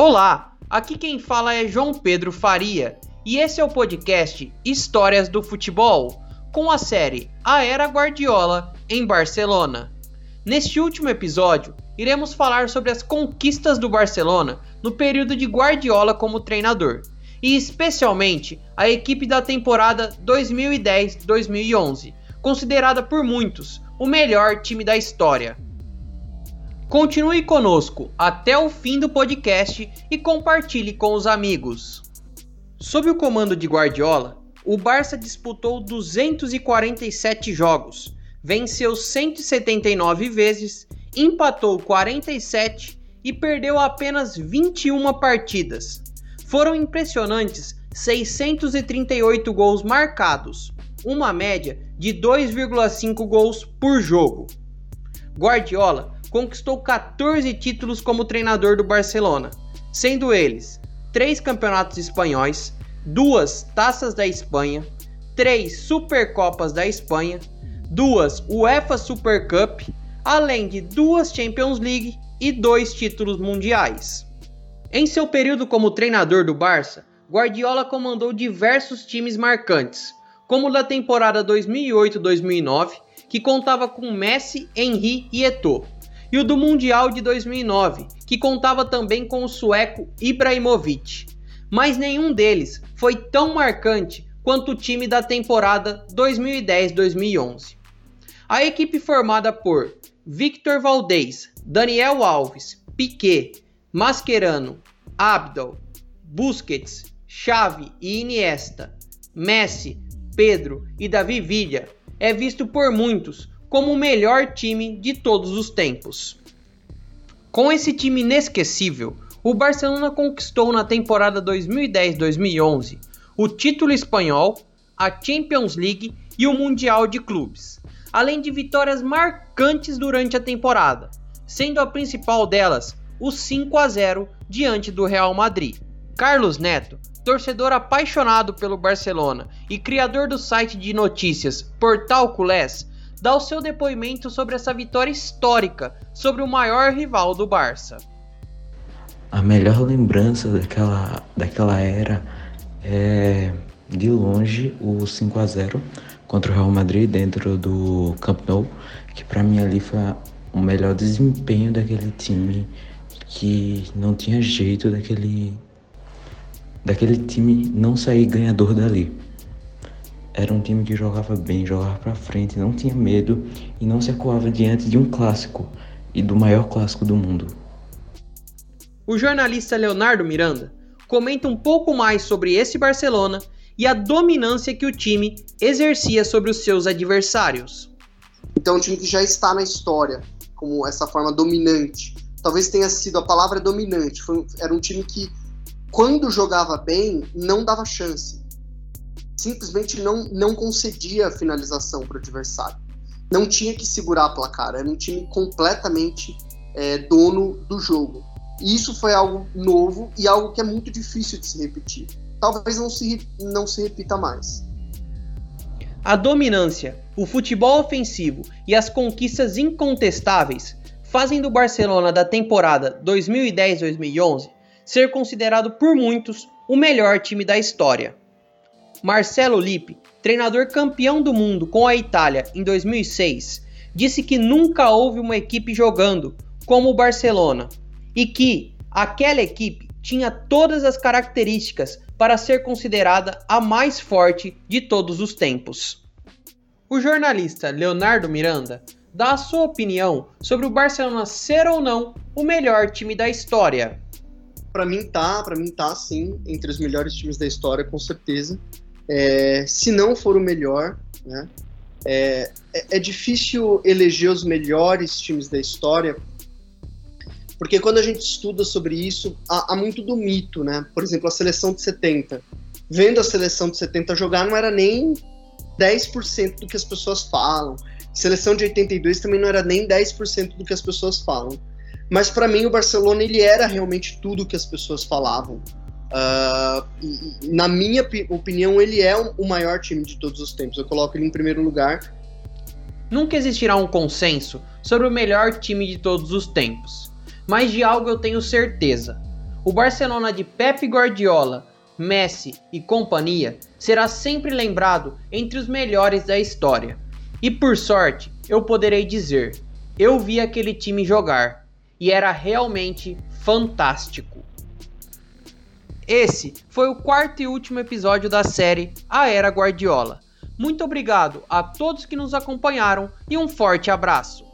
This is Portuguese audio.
Olá, aqui quem fala é João Pedro Faria e esse é o podcast Histórias do Futebol, com a série A Era Guardiola em Barcelona. Neste último episódio, iremos falar sobre as conquistas do Barcelona no período de Guardiola como treinador, e especialmente a equipe da temporada 2010-2011, considerada por muitos o melhor time da história. Continue conosco até o fim do podcast e compartilhe com os amigos. Sob o comando de Guardiola, o Barça disputou 247 jogos, venceu 179 vezes, empatou 47 e perdeu apenas 21 partidas. Foram impressionantes 638 gols marcados, uma média de 2,5 gols por jogo. Guardiola conquistou 14 títulos como treinador do Barcelona, sendo eles três campeonatos espanhóis, duas taças da Espanha, três Supercopas da Espanha, duas UEFA Super Cup, além de duas Champions League e dois títulos mundiais. Em seu período como treinador do Barça, Guardiola comandou diversos times marcantes, como da temporada 2008-2009, que contava com Messi, Henry e Eto'o, e o do Mundial de 2009, que contava também com o sueco Ibrahimovic. Mas nenhum deles foi tão marcante quanto o time da temporada 2010-2011. A equipe formada por Victor Valdez, Daniel Alves, Piquet, Mascherano, Abdal, Busquets, Xavi e Iniesta, Messi, Pedro e Davi Villa é visto por muitos como o melhor time de todos os tempos. Com esse time inesquecível, o Barcelona conquistou na temporada 2010-2011 o título espanhol, a Champions League e o Mundial de Clubes, além de vitórias marcantes durante a temporada, sendo a principal delas o 5 a 0 diante do Real Madrid. Carlos Neto, torcedor apaixonado pelo Barcelona e criador do site de notícias Portal Culés, dá o seu depoimento sobre essa vitória histórica sobre o maior rival do Barça. A melhor lembrança daquela, daquela era é de longe o 5 a 0 contra o Real Madrid dentro do Camp Nou, que para mim ali foi o melhor desempenho daquele time que não tinha jeito daquele daquele time não sair ganhador dali. Era um time que jogava bem, jogava para frente, não tinha medo e não se acuava diante de um clássico e do maior clássico do mundo. O jornalista Leonardo Miranda comenta um pouco mais sobre esse Barcelona e a dominância que o time exercia sobre os seus adversários. Então, um time que já está na história como essa forma dominante. Talvez tenha sido a palavra dominante. Foi, era um time que, quando jogava bem, não dava chance simplesmente não, não concedia finalização para o adversário. Não tinha que segurar a placar, era um time completamente é, dono do jogo. E isso foi algo novo e algo que é muito difícil de se repetir. Talvez não se, não se repita mais. A dominância, o futebol ofensivo e as conquistas incontestáveis fazem do Barcelona da temporada 2010-2011 ser considerado por muitos o melhor time da história. Marcelo Lippi, treinador campeão do mundo com a Itália em 2006, disse que nunca houve uma equipe jogando como o Barcelona e que aquela equipe tinha todas as características para ser considerada a mais forte de todos os tempos. O jornalista Leonardo Miranda dá a sua opinião sobre o Barcelona ser ou não o melhor time da história. Para mim tá, para mim tá sim entre os melhores times da história com certeza. É, se não for o melhor, né? É, é, é difícil eleger os melhores times da história, porque quando a gente estuda sobre isso, há, há, muito do mito, né? Por exemplo, a seleção de 70. Vendo a seleção de 70 jogar, não era nem 10% do que as pessoas falam. Seleção de 82 também não era nem 10% do que as pessoas falam. Mas para mim o Barcelona ele era realmente tudo que as pessoas falavam. Uh, na minha opinião, ele é o maior time de todos os tempos. Eu coloco ele em primeiro lugar. Nunca existirá um consenso sobre o melhor time de todos os tempos, mas de algo eu tenho certeza. o Barcelona de Pep Guardiola, Messi e companhia será sempre lembrado entre os melhores da história. E por sorte, eu poderei dizer: eu vi aquele time jogar e era realmente fantástico. Esse foi o quarto e último episódio da série A Era Guardiola. Muito obrigado a todos que nos acompanharam e um forte abraço.